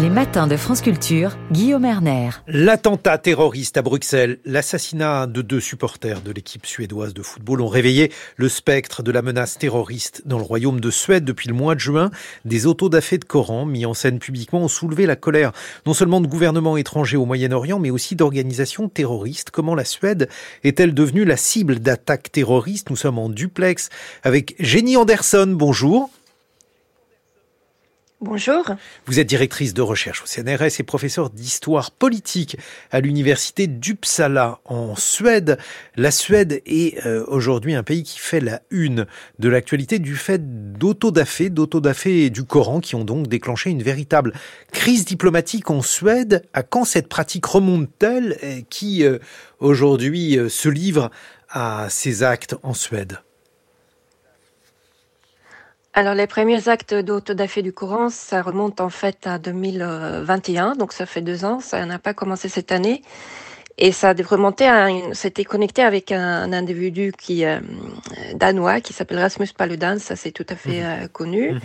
Les matins de France Culture, Guillaume Erner. L'attentat terroriste à Bruxelles, l'assassinat de deux supporters de l'équipe suédoise de football ont réveillé le spectre de la menace terroriste dans le royaume de Suède depuis le mois de juin. Des autodafés de Coran mis en scène publiquement ont soulevé la colère non seulement de gouvernements étrangers au Moyen-Orient, mais aussi d'organisations terroristes. Comment la Suède est-elle devenue la cible d'attaques terroristes? Nous sommes en duplex avec Jenny Anderson. Bonjour. Bonjour. Vous êtes directrice de recherche au CNRS et professeur d'histoire politique à l'université d'Uppsala en Suède. La Suède est euh, aujourd'hui un pays qui fait la une de l'actualité du fait d'autodafés, d'autodafés du Coran qui ont donc déclenché une véritable crise diplomatique en Suède. À quand cette pratique remonte-t-elle qui euh, aujourd'hui euh, se livre à ces actes en Suède? Alors, les premiers actes d'autodafé du courant, ça remonte en fait à 2021, donc ça fait deux ans, ça n'a pas commencé cette année. Et ça a remonté à c'était connecté avec un, individu qui euh, danois qui s'appelle Rasmus Paludan, ça c'est tout à fait mhm. euh, connu, mhm.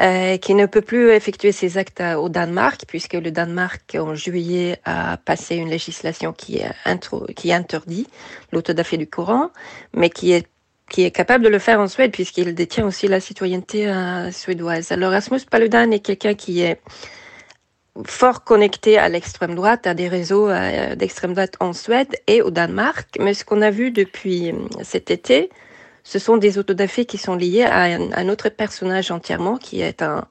euh, qui ne peut plus effectuer ses actes au Danemark puisque le Danemark en juillet a passé une législation qui, intro, qui interdit l'autodafé du courant, mais qui est qui est capable de le faire en Suède puisqu'il détient aussi la citoyenneté euh, suédoise. Alors Rasmus Paludan est quelqu'un qui est fort connecté à l'extrême droite, à des réseaux euh, d'extrême droite en Suède et au Danemark. Mais ce qu'on a vu depuis euh, cet été, ce sont des autodafés qui sont liés à un, autre personnage entièrement, qui est un,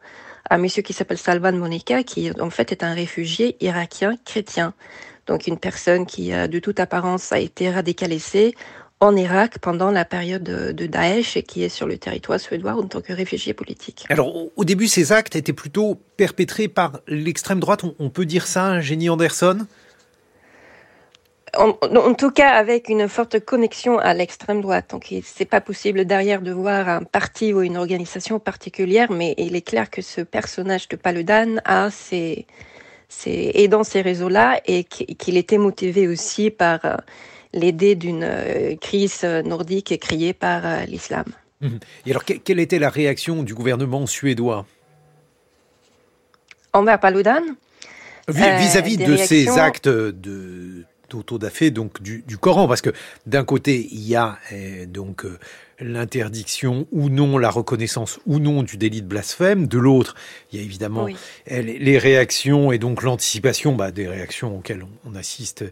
un monsieur qui s'appelle Salvan Monica, qui en fait est un réfugié irakien chrétien. Donc une personne qui, de toute apparence, a été radicalisée en Irak pendant la période de, Daesh et qui est sur le territoire suédois en tant que réfugié politique. Alors, au début, ces actes étaient plutôt perpétrés par l'extrême droite. On, peut dire ça, Jenny Anderson? En, tout cas, avec une forte connexion à l'extrême droite. Donc, c'est pas possible derrière de voir un parti ou une organisation particulière, mais il est clair que ce personnage de Paludan a ses, est dans ces réseaux-là et qu'il était motivé aussi par euh, l'idée d'une euh, crise nordique créée par euh, l'islam. Et alors, quelle était la réaction du gouvernement suédois? Envers Paludan? Euh, Vis-à-vis de ces actes de d'autodafé donc du, du, Coran parce que d'un côté il y a donc l'interdiction ou non, la reconnaissance ou non du délit de blasphème. De l'autre, il y a évidemment les réactions et donc l'anticipation bah, des réactions auxquelles on, assiste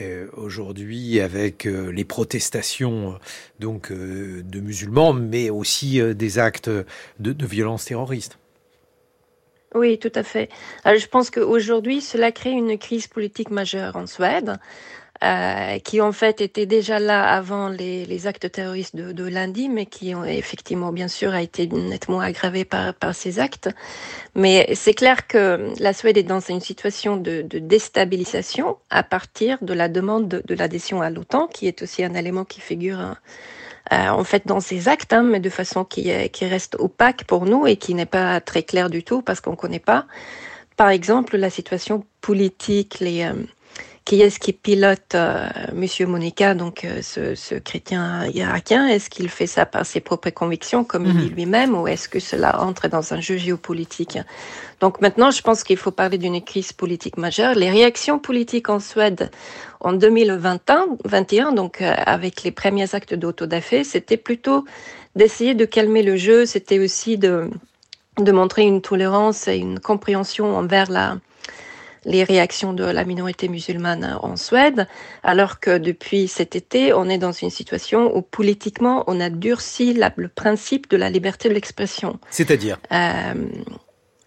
euh, aujourd'hui avec euh, les protestations euh, donc de musulmans, mais aussi des actes de, de violence terroriste. Oui, tout à fait. Alors, je pense qu'aujourd'hui, cela crée une crise politique majeure en Suède. Euh, qui en fait étaient déjà là avant les, actes terroristes de, lundi, mais qui ont effectivement, bien sûr, a été nettement aggravé par, ces actes. Mais c'est clair que la Suède est dans une situation de, déstabilisation à partir de la demande de, l'adhésion à l'OTAN, qui est aussi un élément qui figure euh, en fait dans ces actes, hein, mais de façon qui, qui reste opaque pour nous et qui n'est pas très claire du tout parce qu'on ne connaît pas, par exemple, la situation politique, les, euh, qui est-ce qui pilote euh, Monsieur Monica, donc euh, ce, ce, chrétien irakien? Est-ce qu'il fait ça par ses propres convictions, comme il dit mhm. lui-même, ou est-ce que cela entre dans un jeu géopolitique? Donc maintenant, je pense qu'il faut parler d'une crise politique majeure. Les réactions politiques en Suède en 2021, donc euh, avec les premiers actes d'autodafé, c'était plutôt d'essayer de calmer le jeu. C'était aussi de de montrer une tolérance et une compréhension envers la les réactions de la minorité musulmane en Suède, alors que depuis cet été, on est dans une situation où politiquement, on a durci le principe de la liberté de l'expression. C'est-à-dire? Euh,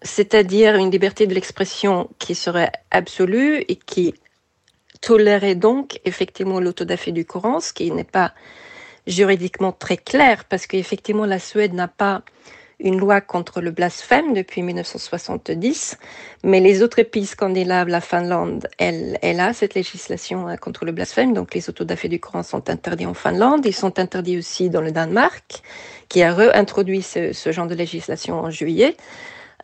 C'est-à-dire une liberté de l'expression qui serait absolue et qui tolérerait donc effectivement l'autodafé du Coran, ce qui n'est pas juridiquement très clair, parce qu'effectivement la Suède n'a pas une loi contre le blasphème depuis 1970, mais les autres pays scandinaves, la Finlande, elle, elle a cette législation hein, contre le blasphème, donc les autodafés du Coran sont interdits en Finlande, ils sont interdits aussi dans le Danemark, qui a réintroduit ce, genre de législation en juillet.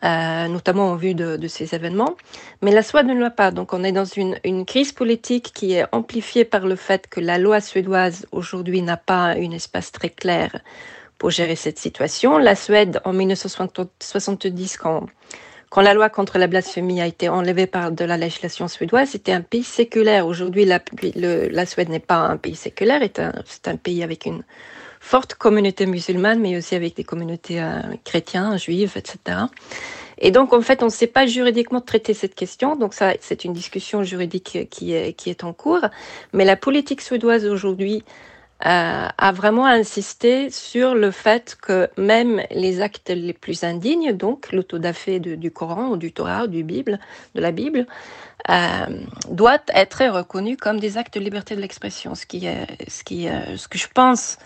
Euh, notamment en vue de, de, ces événements. Mais la Suède ne l'a pas. Donc on est dans une, une, crise politique qui est amplifiée par le fait que la loi suédoise aujourd'hui n'a pas un espace très clair pour gérer cette situation. La Suède, en 1970, quand, la loi contre la blasphémie a été enlevée par de la législation suédoise, c'était un pays séculaire. Aujourd'hui, la, Suède n'est pas un pays séculaire, c'est un, pays avec une forte communauté musulmane, mais aussi avec des communautés euh, chrétiennes, juives, etc. Et donc, en fait, on ne sait pas juridiquement traiter cette question. Donc, ça, c'est une discussion juridique qui est en cours. Mais la politique suédoise aujourd'hui euh, a vraiment insisté sur le fait que même les actes les plus indignes, donc l'autodafé du Coran ou du Torah ou du Bible, de la Bible, euh, doivent être reconnus comme des actes de liberté de l'expression, ce ce qui, ce que je pense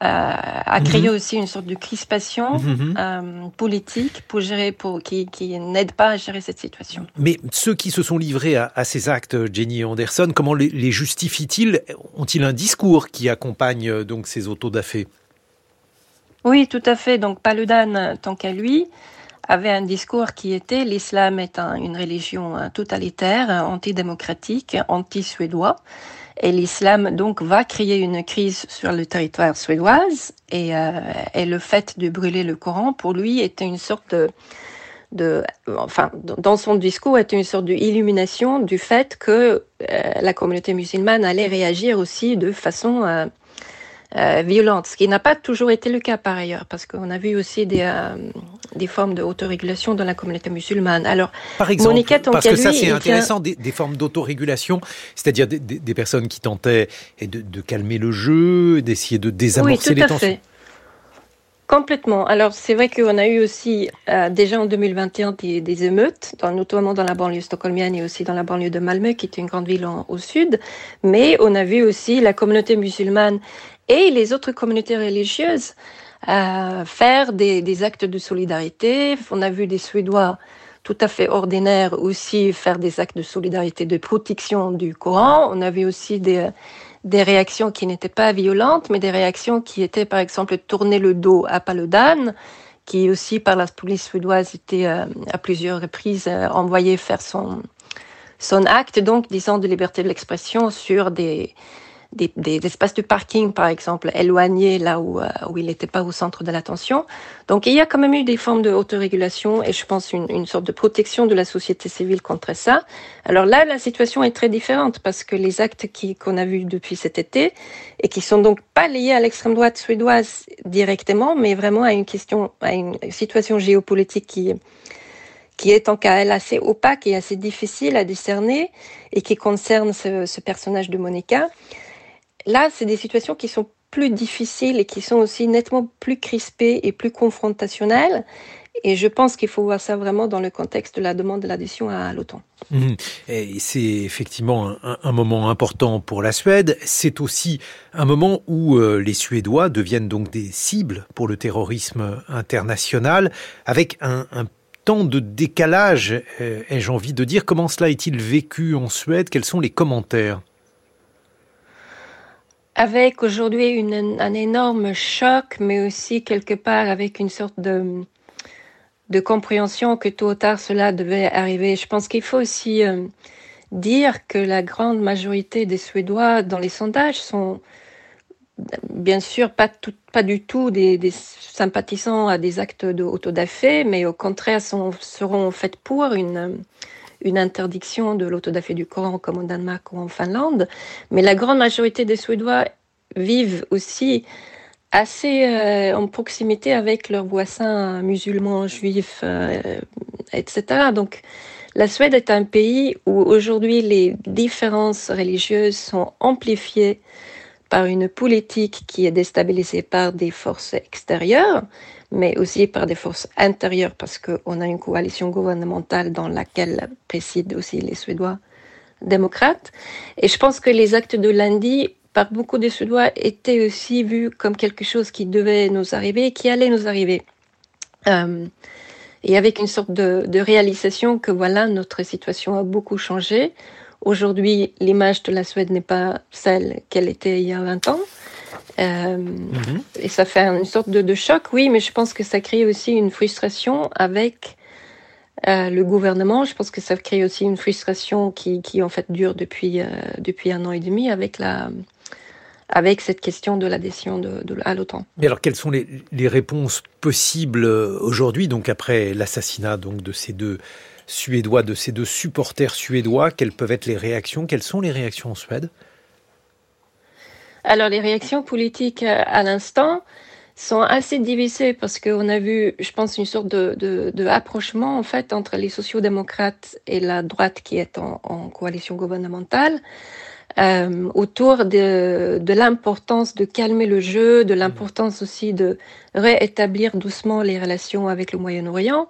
a créé mhm. aussi une sorte de crispation mhm, mhm. Euh, politique pour gérer, pour, qui, qui n'aide pas à gérer cette situation. Mais ceux qui se sont livrés à, ces actes, Jenny Anderson, comment les, les justifient-ils? Ont-ils un discours qui accompagne euh, donc ces autodafés? Oui, tout à fait. Donc Paludan, tant qu'à lui, avait un discours qui était l'islam est une religion totalitaire, antidémocratique, anti-suédois. Et l'islam donc va créer une crise sur le territoire suédoise. Et, euh, et, le fait de brûler le Coran pour lui était une sorte de, enfin dans son discours était une sorte d'illumination du fait que euh, la communauté musulmane allait réagir aussi de façon euh, violente, ce qui n'a pas toujours été le cas par ailleurs, parce qu'on a vu aussi des, euh, des formes d'autorégulation dans la communauté musulmane. Alors, par exemple, parce que ça c'est intéressant, des, formes d'autorégulation, c'est-à-dire des, des, personnes qui tentaient de, de calmer le jeu, d'essayer de désamorcer oui, les tensions. Fait. Complètement. Alors c'est vrai qu'on a eu aussi euh, déjà en 2021 des, des, émeutes, dans, notamment dans la banlieue stockholmienne et aussi dans la banlieue de Malmö, qui est une grande ville au sud. Mais on a vu aussi la communauté musulmane et les autres communautés religieuses euh, faire des, actes de solidarité. On a vu des Suédois tout à fait ordinaires aussi faire des actes de solidarité de protection du Coran. On a vu aussi des, des réactions qui n'étaient pas violentes, mais des réactions qui étaient par exemple tourner le dos à Paludan, qui aussi par la police suédoise était euh, à plusieurs reprises euh, envoyé faire son, son acte, donc disons de liberté de l'expression sur des, des, espaces de parking, par exemple, éloignés là où, euh, où il n'était pas au centre de l'attention. Donc il y a quand même eu des formes d'autorégulation et je pense une, une sorte de protection de la société civile contre ça. Alors là, la situation est très différente parce que les actes qu'on a vus depuis cet été et qui sont donc pas liés à l'extrême droite suédoise directement, mais vraiment à une question, à une situation géopolitique qui qui est en cas elle assez opaque et assez difficile à discerner et qui concerne ce, ce personnage de Monica. Là, c'est des situations qui sont plus difficiles et qui sont aussi nettement plus crispées et plus confrontationnelles. Et je pense qu'il faut voir ça vraiment dans le contexte de la demande de l'adhésion à l'OTAN. Mmh. C'est effectivement un, moment important pour la Suède. C'est aussi un moment où euh, les Suédois deviennent donc des cibles pour le terrorisme international, avec un, temps de décalage, euh, ai-je envie de dire. Comment cela est-il vécu en Suède? Quels sont les commentaires? Avec aujourd'hui un énorme choc, mais aussi quelque part avec une sorte de, de compréhension que tôt ou tard cela devait arriver. Je pense qu'il faut aussi euh, dire que la grande majorité des Suédois dans les sondages sont bien sûr pas, du tout des, sympathisants à des actes d'autodafé, mais au contraire seront en pour une une interdiction de l'autodafé du Coran comme au Danemark ou en Finlande, mais la grande majorité des Suédois vivent aussi assez euh, en proximité avec leurs voisins musulmans, juifs, euh, etc. Donc la Suède est un pays où aujourd'hui les différences religieuses sont amplifiées par une politique qui est déstabilisée par des forces extérieures, mais aussi par des forces intérieures, parce qu'on a une coalition gouvernementale dans laquelle président aussi les Suédois démocrates. Et je pense que les actes de lundi, par beaucoup de Suédois, étaient aussi vus comme quelque chose qui devait nous arriver, qui allait nous arriver. Euh, et avec une sorte de, de réalisation que voilà, notre situation a beaucoup changé. Aujourd'hui, l'image de la Suède n'est pas celle qu'elle était il y a 20 ans. Euh, mhm. Et ça fait une sorte de, de, choc, oui, mais je pense que ça crée aussi une frustration avec euh, le gouvernement. Je pense que ça crée aussi une frustration qui, qui en fait dure depuis, euh, depuis un an et demi avec la, avec cette question de l'adhésion de, à l'OTAN. Mais alors, quelles sont les, les réponses possibles aujourd'hui, donc après l'assassinat donc de ces deux Suédois, de ces deux supporters suédois? Quelles peuvent être les réactions? Quelles sont les réactions en Suède? Alors, les réactions politiques euh, à l'instant sont assez divisées parce qu'on a vu, je pense, une sorte de, de, de rapprochement en fait entre les sociaux-démocrates et la droite qui est en, en coalition gouvernementale. Euh, autour de, de l'importance de calmer le jeu, de l'importance aussi de réétablir doucement les relations avec le Moyen-Orient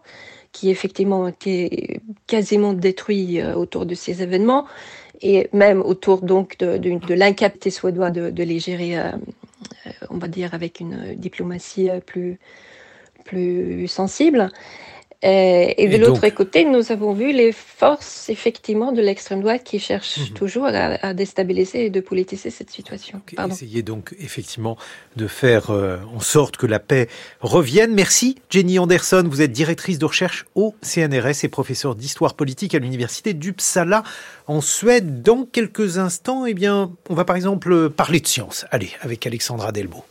qui effectivement ont été quasiment détruits euh, autour de ces événements et même autour donc de, de, de l'incapacité suédoise de, les gérer, euh, euh, on va dire, avec une diplomatie plus, plus sensible. Euh, et, de l'autre côté, nous avons vu les forces effectivement de l'extrême droite qui cherchent mhm. toujours à, déstabiliser et de politiser cette situation. Pardon. Essayez donc effectivement de faire euh, en sorte que la paix revienne. Merci Jenny Anderson, vous êtes directrice de recherche au CNRS et professeure d'histoire politique à l'université d'Uppsala en Suède. Dans quelques instants, eh bien, on va par exemple parler de science. Allez, avec Alexandra Delbo.